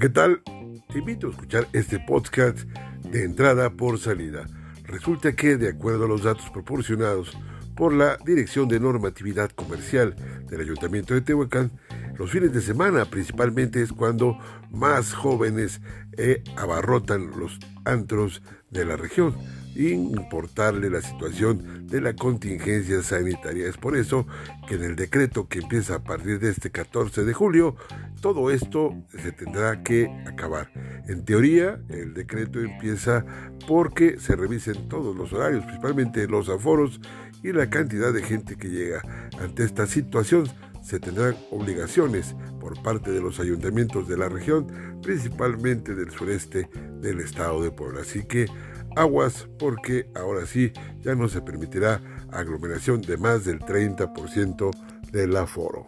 ¿qué tal? Te invito a escuchar este podcast de entrada por salida. Resulta que, de acuerdo a los datos proporcionados por la Dirección de Normatividad Comercial del Ayuntamiento de Tehuacán, los fines de semana principalmente es cuando más jóvenes eh, abarrotan los antros de la región importarle la situación de la contingencia sanitaria. Es por eso que en el decreto que empieza a partir de este 14 de julio, todo esto se tendrá que acabar. En teoría, el decreto empieza porque se revisen todos los horarios, principalmente los aforos y la cantidad de gente que llega. Ante esta situación, se tendrán obligaciones por parte de los ayuntamientos de la región, principalmente del sureste del estado de Puebla. Así que aguas porque ahora sí ya no se permitirá aglomeración de más del 30% del aforo.